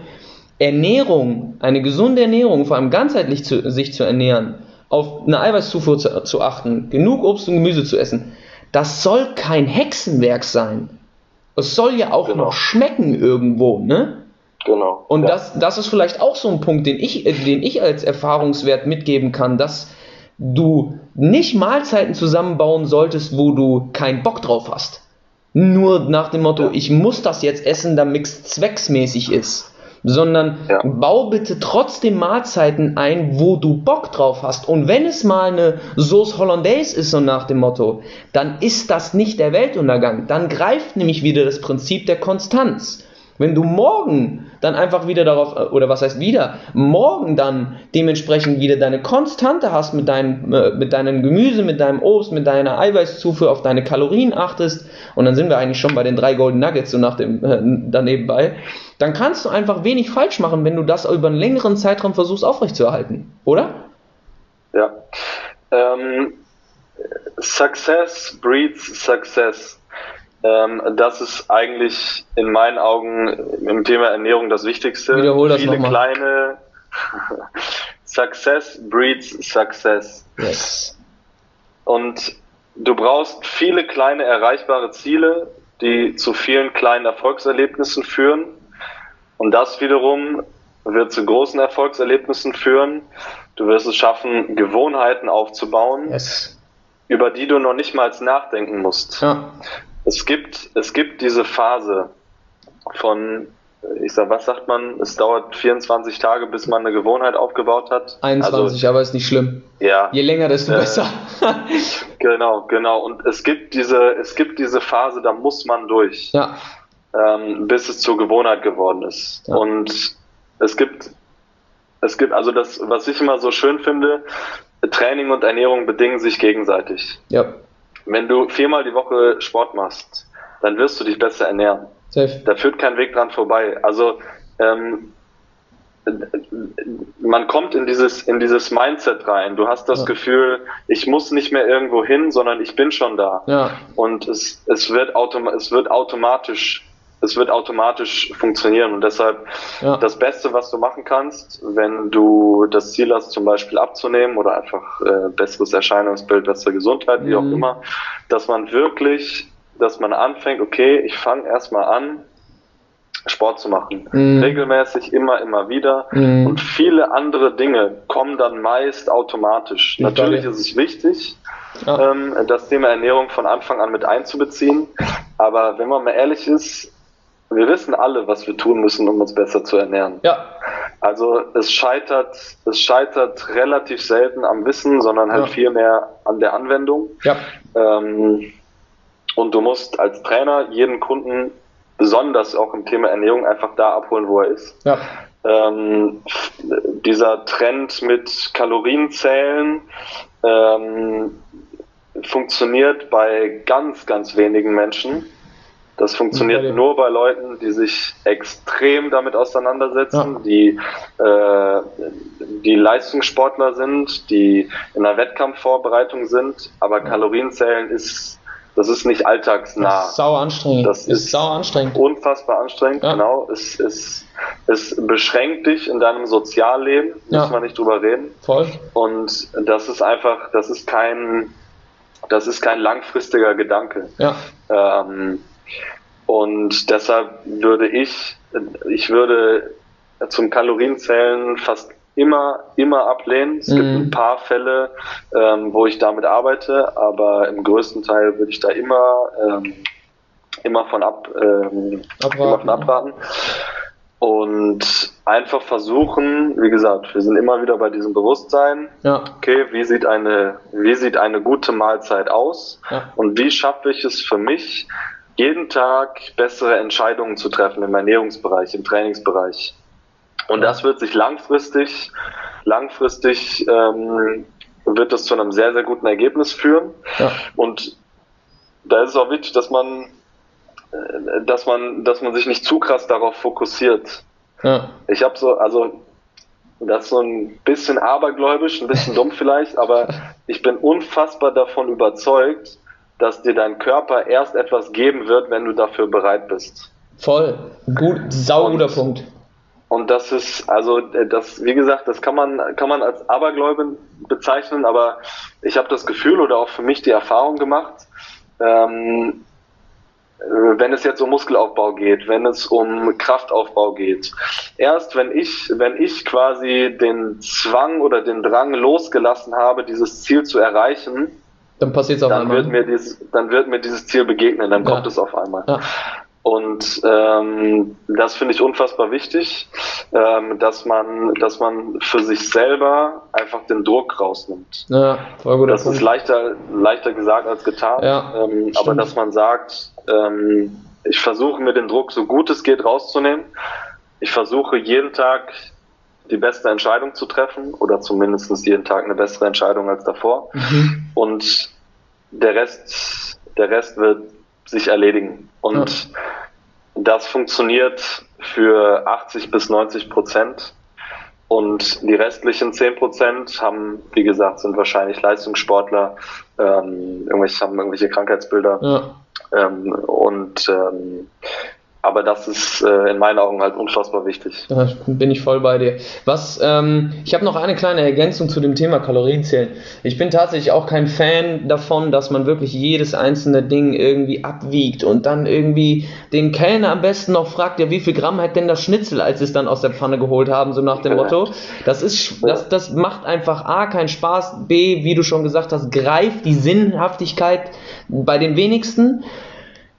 Speaker 1: Ernährung, eine gesunde Ernährung, vor allem ganzheitlich zu, sich zu ernähren, auf eine Eiweißzufuhr zu, zu achten, genug Obst und Gemüse zu essen, das soll kein Hexenwerk sein. Es soll ja auch genau. noch schmecken irgendwo, ne?
Speaker 2: Genau.
Speaker 1: Und ja. das, das ist vielleicht auch so ein Punkt, den ich, äh, den ich als Erfahrungswert mitgeben kann, dass du nicht Mahlzeiten zusammenbauen solltest, wo du keinen Bock drauf hast. Nur nach dem Motto, ich muss das jetzt essen, damit es zwecksmäßig ist. Sondern
Speaker 2: Ja.
Speaker 1: bau bitte trotzdem Mahlzeiten ein, wo du Bock drauf hast. Und wenn es mal eine Sauce Hollandaise ist, so nach dem Motto, dann ist das nicht der Weltuntergang. Dann greift nämlich wieder das Prinzip der Konstanz. Wenn du morgen dann einfach wieder darauf, äh, oder was heißt wieder, morgen dann dementsprechend wieder deine Konstante hast mit deinem, äh, mit deinem Gemüse, mit deinem Obst, mit deiner Eiweißzufuhr, auf deine Kalorien achtest, und dann sind wir eigentlich schon bei den drei Golden Nuggets so nach dem, äh, daneben bei, dann kannst du einfach wenig falsch machen, wenn du das über einen längeren Zeitraum versuchst aufrechtzuerhalten, oder?
Speaker 2: Ja. Ähm, success breeds success. Ähm, das ist eigentlich in meinen Augen im Thema Ernährung das Wichtigste.
Speaker 1: Wiederhol das
Speaker 2: Viele kleine <laughs> Success breeds success.
Speaker 1: Yes.
Speaker 2: Und du brauchst viele kleine erreichbare Ziele, die zu vielen kleinen Erfolgserlebnissen führen. Und das wiederum wird zu großen Erfolgserlebnissen führen. Du wirst es schaffen, Gewohnheiten aufzubauen,
Speaker 1: Yes.
Speaker 2: über die du noch nicht mal nachdenken musst.
Speaker 1: Ja.
Speaker 2: Es gibt, es gibt diese Phase von, ich sag, was sagt man? Es dauert 24 Tage, bis man eine Gewohnheit aufgebaut hat.
Speaker 1: 21, aber ist nicht schlimm.
Speaker 2: Also, ja.
Speaker 1: Je länger, desto
Speaker 2: Äh,
Speaker 1: besser. <laughs> <laughs>
Speaker 2: Genau, genau. Und es gibt diese, es gibt diese Phase, da muss man durch,
Speaker 1: ja.
Speaker 2: ähm, bis es zur Gewohnheit geworden ist.
Speaker 1: Ja.
Speaker 2: Und es gibt, es gibt, also das, was ich immer so schön finde, Training und Ernährung bedingen sich gegenseitig.
Speaker 1: Ja.
Speaker 2: Wenn du viermal die Woche Sport machst, dann wirst du dich besser ernähren.
Speaker 1: Safe.
Speaker 2: Da führt kein Weg dran vorbei. Also ähm, man kommt in dieses in dieses Mindset rein. Du hast das
Speaker 1: Ja.
Speaker 2: Gefühl, ich muss nicht mehr irgendwo hin, sondern ich bin schon da.
Speaker 1: Ja.
Speaker 2: Und es, es wird es wird automatisch es wird automatisch funktionieren und deshalb
Speaker 1: Ja.
Speaker 2: das Beste, was du machen kannst, wenn du das Ziel hast, zum Beispiel abzunehmen oder einfach äh, besseres Erscheinungsbild, bessere Gesundheit, wie auch
Speaker 1: Mhm.
Speaker 2: immer, dass man wirklich, dass man anfängt, okay, ich fange erstmal an, Sport zu machen.
Speaker 1: Mhm.
Speaker 2: Regelmäßig, immer, immer wieder.
Speaker 1: Mhm.
Speaker 2: Und viele andere Dinge kommen dann meist automatisch.
Speaker 1: Ich
Speaker 2: Natürlich ist es wichtig,
Speaker 1: Ja.
Speaker 2: ähm, das Thema Ernährung von Anfang an mit einzubeziehen. Aber wenn man mal ehrlich ist, wir wissen alle, was wir tun müssen, um uns besser zu ernähren.
Speaker 1: ja.
Speaker 2: Also es scheitert, es scheitert relativ selten am Wissen, sondern halt
Speaker 1: Ja.
Speaker 2: viel mehr an der Anwendung.
Speaker 1: Ja.
Speaker 2: Ähm, und du musst als Trainer jeden Kunden, besonders auch im Thema Ernährung, einfach da abholen, wo er ist.
Speaker 1: Ja.
Speaker 2: Ähm, dieser Trend mit Kalorienzählen ähm, funktioniert bei ganz, ganz wenigen Menschen. Das funktioniert
Speaker 1: Bei
Speaker 2: nur bei Leuten, die sich extrem damit auseinandersetzen,
Speaker 1: Ja.
Speaker 2: die, äh, die Leistungssportler sind, die in der Wettkampfvorbereitung sind. Aber Kalorienzählen ist, das ist nicht alltagsnah
Speaker 1: Das ist sauer anstrengend.
Speaker 2: Das
Speaker 1: ist
Speaker 2: ist-
Speaker 1: sauer anstrengend.
Speaker 2: unfassbar anstrengend,
Speaker 1: Ja.
Speaker 2: genau. Es, es, es beschränkt dich in deinem Sozialleben,
Speaker 1: Ja.
Speaker 2: muss man nicht drüber reden.
Speaker 1: Voll.
Speaker 2: Und das ist einfach, das ist kein, das ist kein langfristiger Gedanke.
Speaker 1: Ja.
Speaker 2: Ähm, und deshalb würde ich, ich würde zum Kalorienzählen fast immer, immer ablehnen. Es gibt
Speaker 1: Mhm.
Speaker 2: ein paar Fälle, ähm, wo ich damit arbeite, aber im größten Teil würde ich da immer, ähm, immer von ab, ähm,
Speaker 1: Abraten.
Speaker 2: immer von abraten. Und einfach versuchen, wie gesagt, wir sind immer wieder bei diesem Bewusstsein,
Speaker 1: Ja.
Speaker 2: okay, wie sieht eine, wie sieht eine gute Mahlzeit aus?
Speaker 1: Ja.
Speaker 2: Und wie schaffe ich es für mich, jeden Tag bessere Entscheidungen zu treffen im Ernährungsbereich, im Trainingsbereich? Und das wird sich langfristig, langfristig ähm, wird das zu einem sehr, sehr guten Ergebnis führen.
Speaker 1: Ja.
Speaker 2: Und da ist es auch wichtig, dass man, äh, dass man, dass man sich nicht zu krass darauf fokussiert.
Speaker 1: Ja.
Speaker 2: Ich habe so, also das ist so ein bisschen abergläubisch, ein bisschen dumm vielleicht, aber <laughs> ich bin unfassbar davon überzeugt, dass dir dein Körper erst etwas geben wird, wenn du dafür bereit bist.
Speaker 1: Voll. Gut, sauguter Punkt.
Speaker 2: Und das ist, also äh, das, wie gesagt, das kann man, kann man als Abergläuben bezeichnen, aber ich habe das Gefühl oder auch für mich die Erfahrung gemacht, ähm, wenn es jetzt um Muskelaufbau geht, wenn es um Kraftaufbau geht. Erst wenn ich, wenn ich quasi den Zwang oder den Drang losgelassen habe, dieses Ziel zu erreichen,
Speaker 1: dann passiert es auf
Speaker 2: dann
Speaker 1: einmal.
Speaker 2: Wird mir dieses, dann wird mir dieses Ziel begegnen, dann
Speaker 1: Ja.
Speaker 2: kommt es auf einmal.
Speaker 1: Ja.
Speaker 2: Und ähm, das finde ich unfassbar wichtig, ähm, dass man, dass man für sich selber einfach den Druck rausnimmt.
Speaker 1: Ja, voll guter
Speaker 2: Das ist
Speaker 1: Punkt.
Speaker 2: leichter, leichter gesagt als getan.
Speaker 1: Ja,
Speaker 2: ähm, aber dass man sagt, ähm, ich versuche mir den Druck so gut es geht rauszunehmen. Ich versuche jeden Tag die beste Entscheidung zu treffen oder zumindest jeden Tag eine bessere Entscheidung als davor.
Speaker 1: Mhm.
Speaker 2: Und der Rest, der Rest wird sich erledigen. Und das funktioniert für 80 bis 90 Prozent. Und die restlichen 10 Prozent haben, wie gesagt, sind wahrscheinlich Leistungssportler, ähm, irgendwelche, haben irgendwelche Krankheitsbilder.
Speaker 1: Ja.
Speaker 2: Ähm, und ähm, aber das ist äh, in meinen Augen halt unfassbar wichtig.
Speaker 1: Da bin ich voll bei dir. Was, ähm, ich habe noch eine kleine Ergänzung zu dem Thema Kalorienzählen. Ich bin tatsächlich auch kein Fan davon, dass man wirklich jedes einzelne Ding irgendwie abwiegt und dann irgendwie den Kellner am besten noch fragt, ja, wie viel Gramm hat denn das Schnitzel, als sie es dann aus der Pfanne geholt haben, so nach dem Motto. Das ist, das, das macht einfach A, keinen Spaß, B, wie du schon gesagt hast, greift die Sinnhaftigkeit bei den wenigsten.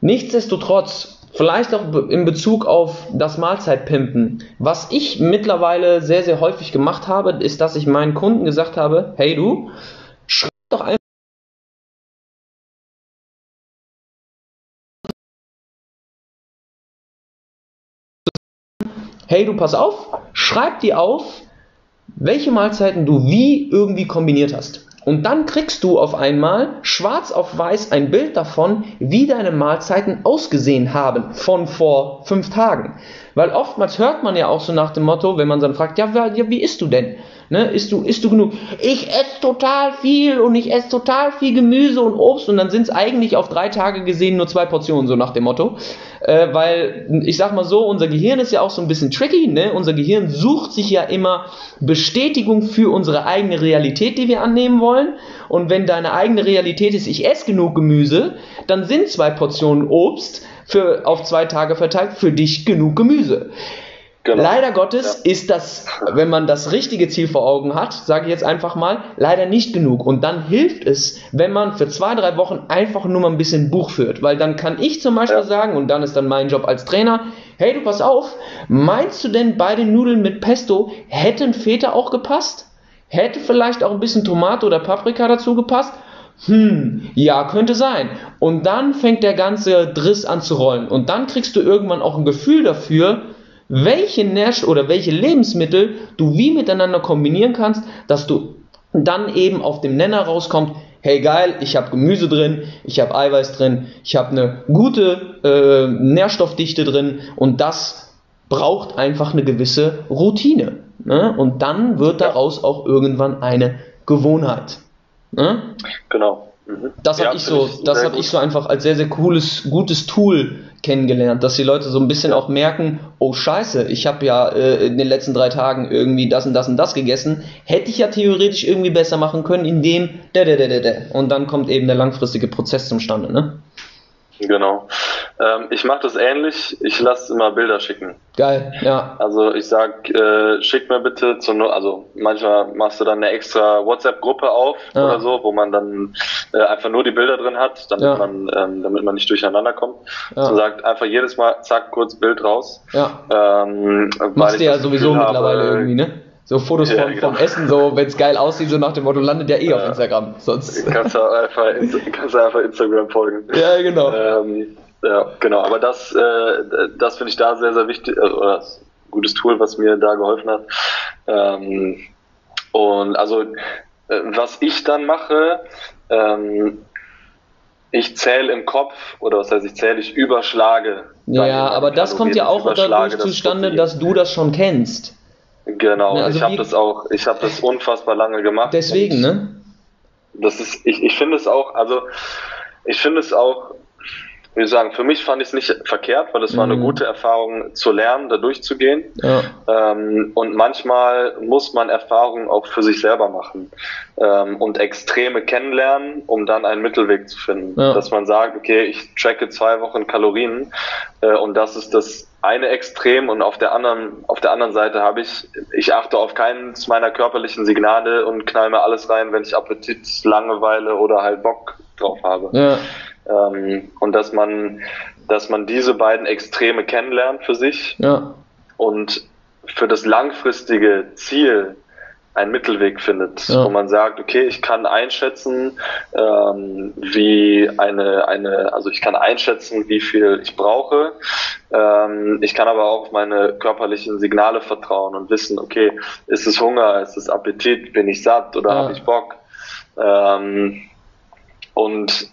Speaker 1: Nichtsdestotrotz, vielleicht auch be- in Bezug auf das Mahlzeitpimpen, was ich mittlerweile sehr, sehr häufig gemacht habe, ist, dass ich meinen Kunden gesagt habe, hey du, schreib doch einfach hey du, pass auf, schreib dir auf, welche Mahlzeiten du wie irgendwie kombiniert hast. Und dann kriegst du auf einmal schwarz auf weiß ein Bild davon, wie deine Mahlzeiten ausgesehen haben von vor fünf Tagen. Weil oftmals hört man ja auch so nach dem Motto, wenn man dann fragt, ja, wie isst du denn? Ne, isst du, isst du genug? Ich esse total viel und ich esse total viel Gemüse und Obst und dann sind es eigentlich auf drei Tage gesehen nur zwei Portionen, so nach dem Motto. Äh, weil, ich sag mal so, unser Gehirn ist ja auch so ein bisschen tricky, ne? Unser Gehirn sucht sich ja immer Bestätigung für unsere eigene Realität, die wir annehmen wollen. Und wenn deine eigene Realität ist, ich esse genug Gemüse, dann sind zwei Portionen Obst für, auf zwei Tage verteilt für dich genug Gemüse.
Speaker 2: Genau.
Speaker 1: Leider Gottes ist das, wenn man das richtige Ziel vor Augen hat, sage ich jetzt einfach mal, leider nicht genug. Und dann hilft es, wenn man für zwei, drei Wochen einfach nur mal ein bisschen Buch führt. Weil dann kann ich zum Beispiel
Speaker 2: Ja.
Speaker 1: sagen, und dann ist dann mein Job als Trainer, hey du pass auf, meinst du denn bei den Nudeln mit Pesto hätten Feta auch gepasst? Hätte vielleicht auch ein bisschen Tomate oder Paprika dazu gepasst? Hm, ja, könnte sein. Und dann fängt der ganze Driss an zu rollen. Und dann kriegst du irgendwann auch ein Gefühl dafür, welche Nährstoffe oder welche Lebensmittel du wie miteinander kombinieren kannst, dass du dann eben auf dem Nenner rauskommst, hey geil, ich habe Gemüse drin, ich habe Eiweiß drin, ich habe eine gute äh, Nährstoffdichte drin und das braucht einfach eine gewisse Routine. Ne? Und dann wird daraus auch irgendwann eine Gewohnheit. Ne?
Speaker 2: Genau. Mhm.
Speaker 1: Das habe
Speaker 2: Ja,
Speaker 1: ich
Speaker 2: finde
Speaker 1: so, das habe ich so einfach als sehr, sehr cooles, gutes Tool kennengelernt, dass die Leute so ein bisschen auch merken, oh Scheiße, ich habe ja äh, in den letzten drei Tagen irgendwie das und das und das gegessen, hätte ich ja theoretisch irgendwie besser machen können, indem der, der, der, der, der. Und dann kommt eben der langfristige Prozess zustande, ne?
Speaker 2: Genau. Ähm, ich mache das ähnlich. Ich lasse immer Bilder schicken.
Speaker 1: Geil, ja.
Speaker 2: Also ich sag, äh, schick mir bitte zur Not, also manchmal machst du dann eine extra WhatsApp-Gruppe auf
Speaker 1: Ja.
Speaker 2: oder so, wo man dann äh, einfach nur die Bilder drin hat, damit
Speaker 1: Ja.
Speaker 2: man, ähm, damit man nicht durcheinander kommt.
Speaker 1: Ja.
Speaker 2: So sagt einfach jedes Mal, zack, kurz Bild raus.
Speaker 1: Ja.
Speaker 2: Ähm,
Speaker 1: Machst du ja sowieso mittlerweile
Speaker 2: habe,
Speaker 1: irgendwie, ne? So Fotos
Speaker 2: Ja,
Speaker 1: vom,
Speaker 2: genau.
Speaker 1: vom Essen, so, wenn es geil aussieht, so nach dem Motto, landet ja eh auf
Speaker 2: Ja.
Speaker 1: Instagram. Sonst.
Speaker 2: Kannst du einfach, kannst du einfach Instagram folgen.
Speaker 1: Ja, genau.
Speaker 2: Ähm, ja, genau. Aber das, äh, das finde ich da sehr, sehr wichtig, äh, oder das ist ein gutes Tool, was mir da geholfen hat. Ähm, und also, äh, was ich dann mache, ähm, ich zähle im Kopf, oder was heißt ich zähle, ich überschlage.
Speaker 1: Ja, aber das kommt ja auch dadurch zustande, dass du das schon kennst.
Speaker 2: Genau,
Speaker 1: Ne, also
Speaker 2: ich habe das auch, ich habe das unfassbar lange gemacht.
Speaker 1: Deswegen, ne?
Speaker 2: Das ist, ich, ich finde es auch, also ich finde es auch wie sagen, für mich fand ich es nicht verkehrt, weil es war eine mhm. gute Erfahrung zu lernen, da durchzugehen. Ja. Ähm, und manchmal muss man Erfahrungen auch für sich selber machen ähm, und Extreme kennenlernen, um dann einen Mittelweg zu finden. Ja. Dass man sagt, okay, ich tracke zwei Wochen Kalorien äh, und das ist das eine Extrem und auf der anderen, auf der anderen Seite habe ich, ich achte auf keines meiner körperlichen Signale und knall mir alles rein, wenn ich Appetit, Langeweile oder halt Bock drauf habe. Ja. Ähm, und dass man, dass man diese beiden Extreme kennenlernt für sich ja. und für das langfristige Ziel einen Mittelweg findet, ja. wo man sagt, okay, ich kann einschätzen, ähm, wie eine, eine, also ich kann einschätzen, wie viel ich brauche. Ähm, ich kann aber auch auf meine körperlichen Signale vertrauen und wissen, okay, ist es Hunger, ist es Appetit, bin ich satt oder ja. habe ich Bock? Ähm, und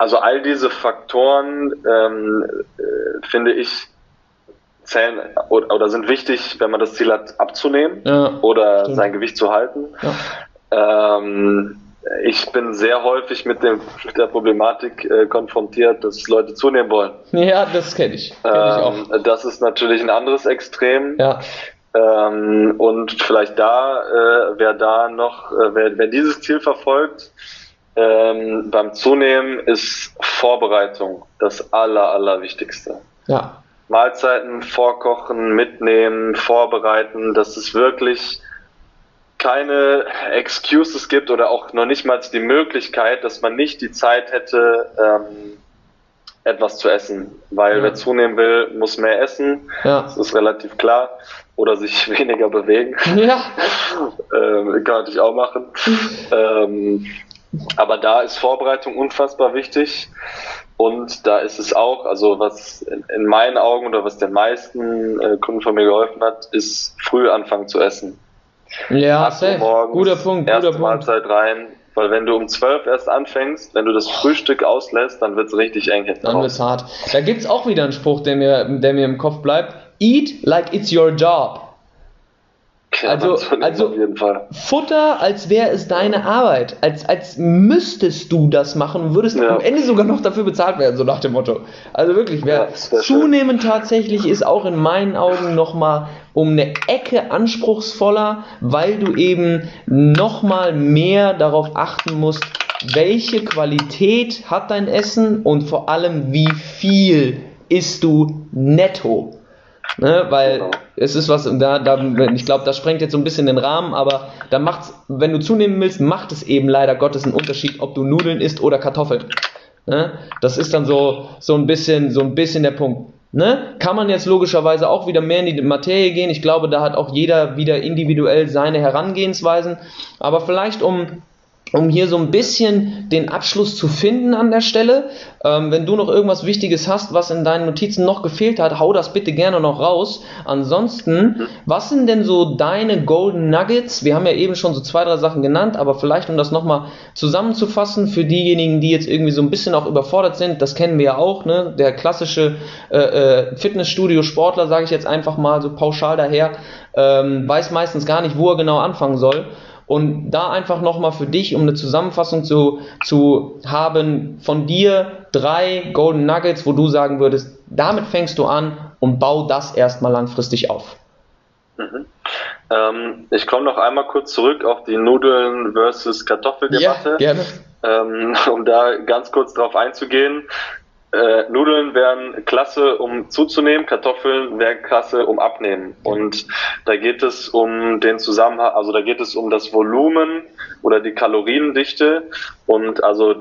Speaker 2: also all diese Faktoren ähm, äh, finde ich zählen oder, oder, sind wichtig, wenn man das Ziel hat, abzunehmen ja, oder stimmt. sein Gewicht zu halten. Ja. Ähm, ich bin sehr häufig mit, dem, mit der Problematik äh, konfrontiert, dass Leute zunehmen wollen.
Speaker 1: Ja, das kenne ich. Kenn ähm,
Speaker 2: ich das ist natürlich ein anderes Extrem. Ja. Ähm, und vielleicht da, äh, wer da noch, äh, wer, wer dieses Ziel verfolgt, ähm, beim Zunehmen ist Vorbereitung das aller, allerwichtigste. Ja. Mahlzeiten vorkochen, mitnehmen, vorbereiten, dass es wirklich keine Excuses gibt oder auch noch nicht mal die Möglichkeit, dass man nicht die Zeit hätte, ähm, etwas zu essen. Weil ja. wer zunehmen will, muss mehr essen. Ja. Das ist relativ klar. Oder sich <laughs> weniger bewegen. Ja. ähm, kann ich auch machen. <laughs> ähm, aber da ist Vorbereitung unfassbar wichtig. Und da ist es auch, also was in, meinen Augen oder was den meisten äh, Kunden von mir geholfen hat, ist früh anfangen zu essen.
Speaker 1: Ja, safe. Morgens, guter Punkt,
Speaker 2: erste
Speaker 1: guter
Speaker 2: Mahlzeit
Speaker 1: Punkt.
Speaker 2: rein, weil wenn du um 12 erst anfängst, wenn du das Frühstück auslässt, dann wird es richtig eng
Speaker 1: hinten Dann wird's hart. Da gibt's auch wieder einen Spruch, der mir, der mir im Kopf bleibt. Eat like it's your job. Also, also Futter, als wäre es deine Arbeit. Als, als müsstest du das machen und würdest ja. am Ende sogar noch dafür bezahlt werden, so nach dem Motto. Also wirklich, wer ja, zunehmend schön. tatsächlich ist auch in meinen Augen nochmal um eine Ecke anspruchsvoller, weil du eben nochmal mehr darauf achten musst, welche Qualität hat dein Essen und vor allem wie viel isst du netto. Ne, weil genau. es ist was, da, da, ich glaube, das sprengt jetzt so ein bisschen den Rahmen, aber da macht's, wenn du zunehmen willst, macht es eben leider Gottes einen Unterschied, ob du Nudeln isst oder Kartoffeln. Ne? Das ist dann so, so ein bisschen, so ein bisschen der Punkt. Ne? Kann man jetzt logischerweise auch wieder mehr in die Materie gehen. Ich glaube, da hat auch jeder wieder individuell seine Herangehensweisen. Aber vielleicht um um hier so ein bisschen den Abschluss zu finden an der Stelle. Ähm, wenn du noch irgendwas Wichtiges hast, was in deinen Notizen noch gefehlt hat, hau das bitte gerne noch raus. Ansonsten, was sind denn so deine Golden Nuggets? Wir haben ja eben schon so zwei, drei Sachen genannt, aber vielleicht um das nochmal zusammenzufassen für diejenigen, die jetzt irgendwie so ein bisschen auch überfordert sind, das kennen wir ja auch, ne? Der klassische äh, äh, Fitnessstudio-Sportler, sage ich jetzt einfach mal so pauschal daher, ähm, weiß meistens gar nicht, wo er genau anfangen soll. Und da einfach nochmal für dich, um eine Zusammenfassung zu, zu haben, von dir drei Golden Nuggets, wo du sagen würdest, damit fängst du an und bau das erstmal langfristig auf.
Speaker 2: Mhm. Ähm, ich komme noch einmal kurz zurück auf die Nudeln versus Kartoffeldebatte. Ja, gerne. Ähm, <laughs> um da ganz kurz drauf einzugehen. Äh, Nudeln wären klasse, um zuzunehmen, Kartoffeln wären klasse, um abnehmen. Und da geht es um den Zusammenhang, also da geht es um das Volumen oder die Kaloriendichte. Und also äh,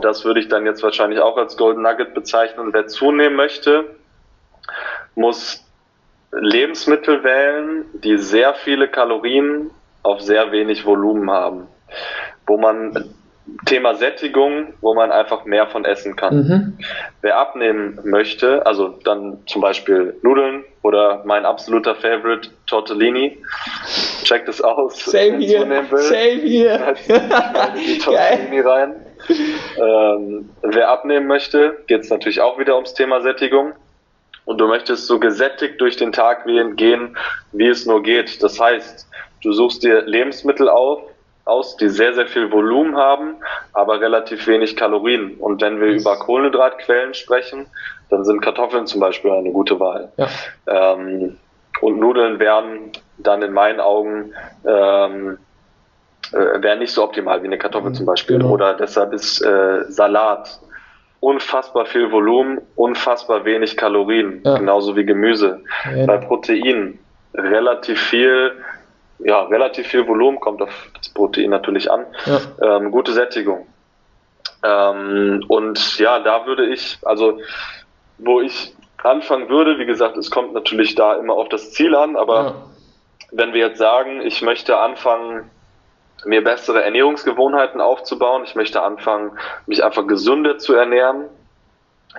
Speaker 2: das würde ich dann jetzt wahrscheinlich auch als Golden Nugget bezeichnen. Wer zunehmen möchte, muss Lebensmittel wählen, die sehr viele Kalorien auf sehr wenig Volumen haben. Wo man Thema Sättigung, wo man einfach mehr von essen kann. Mhm. Wer abnehmen möchte, also dann zum Beispiel Nudeln oder mein absoluter Favorite Tortellini, checkt es aus. <laughs>
Speaker 1: Same hier, same hier.
Speaker 2: die <laughs> Tortellini rein. Ähm, wer abnehmen möchte, geht es natürlich auch wieder ums Thema Sättigung. Und du möchtest so gesättigt durch den Tag gehen, wie es nur geht. Das heißt, du suchst dir Lebensmittel auf, aus, die sehr, sehr viel Volumen haben, aber relativ wenig Kalorien. Und wenn wir über Kohlenhydratquellen sprechen, dann sind Kartoffeln zum Beispiel eine gute Wahl. Ja. Ähm, und Nudeln wären dann in meinen Augen ähm, äh, wäre nicht so optimal wie eine Kartoffel zum Beispiel. Genau. Oder deshalb ist äh, Salat unfassbar viel Volumen, unfassbar wenig Kalorien, ja. genauso wie Gemüse. Ja. Bei Proteinen relativ viel, ja, relativ viel Volumen kommt auf das Protein natürlich an. Ja. Ähm, gute Sättigung. Ähm, und ja, da würde ich, also wo ich anfangen würde, wie gesagt, es kommt natürlich da immer auf das Ziel an, aber wenn wir jetzt sagen, ich möchte anfangen, mir bessere Ernährungsgewohnheiten aufzubauen. Ich möchte anfangen, mich einfach gesünder zu ernähren.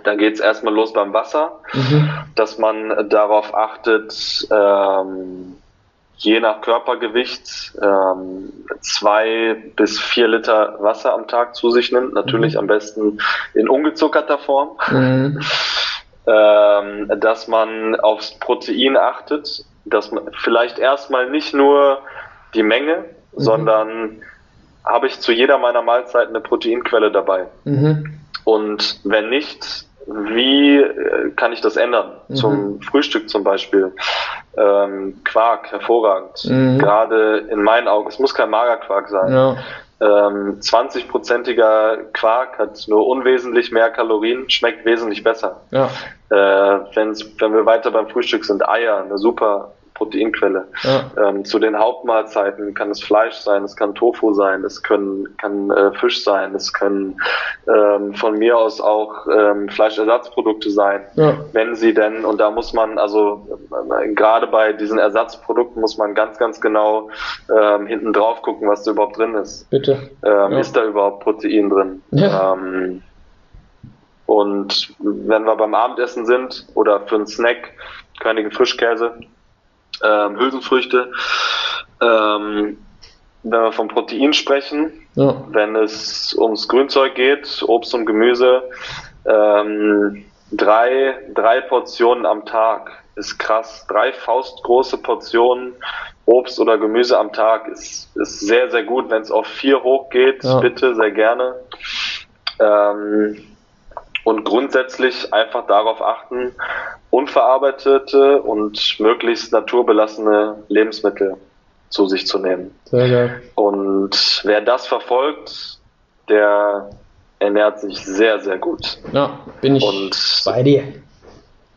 Speaker 2: Dann geht es erstmal los beim Wasser, mhm. dass man darauf achtet, ähm, je nach Körpergewicht ähm, zwei bis vier Liter Wasser am Tag zu sich nimmt. Natürlich mhm. am besten in ungezuckerter Form. Mhm. <laughs> ähm, dass man aufs Protein achtet, dass man vielleicht erstmal nicht nur die Menge, mhm. sondern habe ich zu jeder meiner Mahlzeiten eine Proteinquelle dabei. Mhm. Und wenn nicht, wie äh, kann ich das ändern? Mhm. Zum Frühstück zum Beispiel. Ähm, Quark, hervorragend. Mhm. Gerade in meinen Augen, es muss kein Magerquark sein. Ja. Ähm, 20-prozentiger Quark hat nur unwesentlich mehr Kalorien, schmeckt wesentlich besser. Ja. Äh, wenn wir weiter beim Frühstück sind, Eier, eine super Proteinquelle. Ja. Ähm, zu den Hauptmahlzeiten kann es Fleisch sein, es kann Tofu sein, es können, kann äh, Fisch sein, es können ähm, von mir aus auch ähm, Fleischersatzprodukte sein, ja. wenn sie denn, und da muss man, also äh, gerade bei diesen Ersatzprodukten muss man ganz, ganz genau ähm, hinten drauf gucken, was da überhaupt drin ist.
Speaker 1: Bitte.
Speaker 2: Ähm, ja. Ist da überhaupt Protein drin? Ja. Ähm, und wenn wir beim Abendessen sind oder für einen Snack, Könige Frischkäse, ähm, Hülsenfrüchte. Ähm, wenn wir vom Protein sprechen, ja. wenn es ums Grünzeug geht, Obst und Gemüse, ähm, drei, drei Portionen am Tag ist krass. Drei faustgroße Portionen Obst oder Gemüse am Tag ist, ist sehr, sehr gut. Wenn es auf vier hochgeht, ja. bitte sehr gerne. Ähm, und grundsätzlich einfach darauf achten, unverarbeitete und möglichst naturbelassene Lebensmittel zu sich zu nehmen. Sehr geil. Und wer das verfolgt, der ernährt sich sehr, sehr gut.
Speaker 1: Ja, bin ich und, bei dir.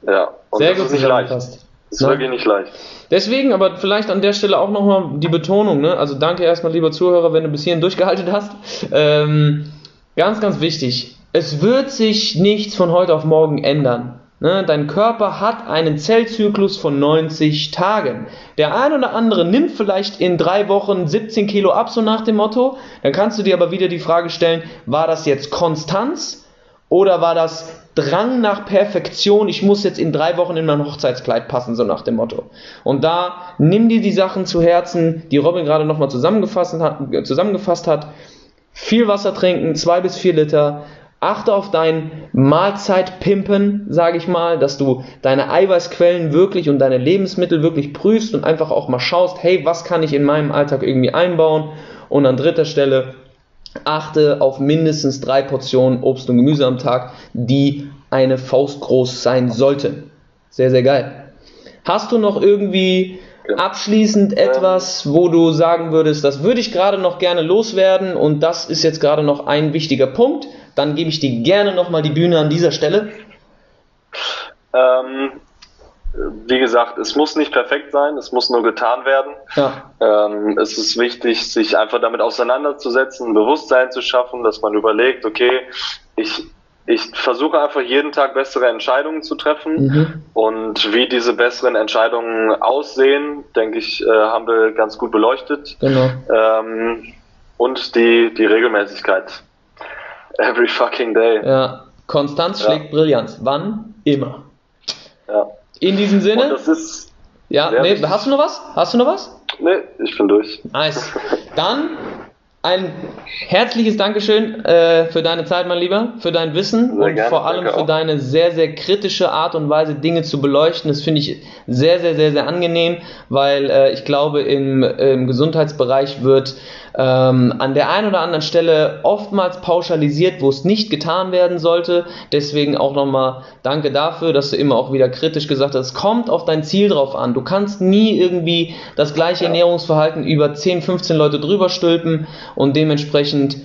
Speaker 2: Ja, und sehr das gut ist nicht leicht. Das ist ja. wirklich nicht leicht.
Speaker 1: Deswegen, aber vielleicht an der Stelle auch nochmal die Betonung, ne? Also danke erstmal, lieber Zuhörer, wenn du bis hierhin durchgehalten hast. Ähm, ganz, ganz wichtig. Es wird sich nichts von heute auf morgen ändern. Ne, dein Körper hat einen Zellzyklus von 90 Tagen. Der ein oder andere nimmt vielleicht in drei Wochen 17 Kilo ab, so nach dem Motto. Dann kannst du dir aber wieder die Frage stellen, war das jetzt Konstanz oder war das Drang nach Perfektion? Ich muss jetzt in drei Wochen in mein Hochzeitskleid passen, so nach dem Motto. Und da nimm dir die Sachen zu Herzen, die Robin gerade nochmal zusammengefasst hat, zusammengefasst hat. Viel Wasser trinken, zwei bis vier Liter Achte auf dein Mahlzeitpimpen, sage ich mal, dass du deine Eiweißquellen wirklich und deine Lebensmittel wirklich prüfst und einfach auch mal schaust, hey, was kann ich in meinem Alltag irgendwie einbauen? Und an dritter Stelle, achte auf mindestens drei Portionen Obst und Gemüse am Tag, die eine Faust groß sein sollten. Sehr, sehr geil. Hast du noch irgendwie abschließend etwas, wo du sagen würdest, das würde ich gerade noch gerne loswerden und das ist jetzt gerade noch ein wichtiger Punkt? Dann gebe ich dir gerne nochmal die Bühne an dieser Stelle.
Speaker 2: Ähm, wie gesagt, es muss nicht perfekt sein, es muss nur getan werden. Ja. Ähm, es ist wichtig, sich einfach damit auseinanderzusetzen, ein Bewusstsein zu schaffen, dass man überlegt, okay, ich, ich versuche einfach jeden Tag bessere Entscheidungen zu treffen. Mhm. Und wie diese besseren Entscheidungen aussehen, denke ich, äh, haben wir ganz gut beleuchtet. Genau. Ähm, und die, die Regelmäßigkeit. <laughs> Every fucking day.
Speaker 1: Ja. Konstanz ja. schlägt Brillanz. Wann? Immer. Ja. In diesem Sinne. Und
Speaker 2: das ist.
Speaker 1: Ja, nee, hast du noch was? Hast du noch was?
Speaker 2: Nee, ich bin durch.
Speaker 1: Nice. <laughs> Dann ein herzliches Dankeschön äh, für deine Zeit, mein Lieber, für dein Wissen
Speaker 2: Sehr
Speaker 1: und
Speaker 2: gerne,
Speaker 1: vor allem für
Speaker 2: auch.
Speaker 1: deine sehr, sehr kritische Art und Weise, Dinge zu beleuchten. Das finde ich sehr, sehr, sehr, sehr angenehm, weil äh, ich glaube, im, im Gesundheitsbereich wird ähm, an der einen oder anderen Stelle oftmals pauschalisiert, wo es nicht getan werden sollte. Deswegen auch nochmal danke dafür, dass du immer auch wieder kritisch gesagt hast, es kommt auf dein Ziel drauf an. Du kannst nie irgendwie das gleiche Ernährungsverhalten über 10, 15 Leute drüber stülpen und dementsprechend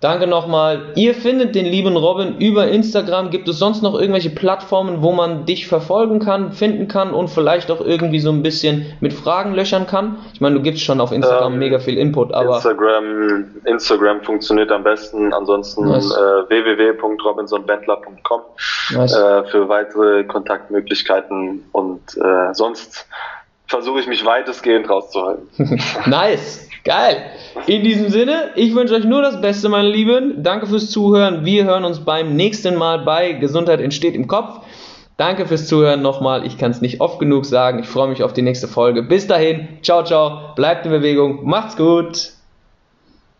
Speaker 1: Danke nochmal. Ihr findet den lieben Robin über Instagram. Gibt es sonst noch irgendwelche Plattformen, wo man dich verfolgen kann, finden kann und vielleicht auch irgendwie so ein bisschen mit Fragen löchern kann? Ich meine, du gibst schon auf Instagram
Speaker 2: Ähm,
Speaker 1: mega viel Input, aber
Speaker 2: Instagram, Instagram funktioniert am besten. Ansonsten
Speaker 1: Nice.
Speaker 2: äh, www.robinsonbentler.com
Speaker 1: Nice.
Speaker 2: äh, für weitere Kontaktmöglichkeiten und äh, sonst versuche ich mich weitestgehend rauszuhalten. <laughs>
Speaker 1: nice, geil. In diesem Sinne, ich wünsche euch nur das Beste, meine Lieben. Danke fürs Zuhören. Wir hören uns beim nächsten Mal bei Gesundheit entsteht im Kopf. Danke fürs Zuhören nochmal. Ich kann es nicht oft genug sagen. Ich freue mich auf die nächste Folge. Bis dahin, ciao, ciao. Bleibt in Bewegung. Macht's gut.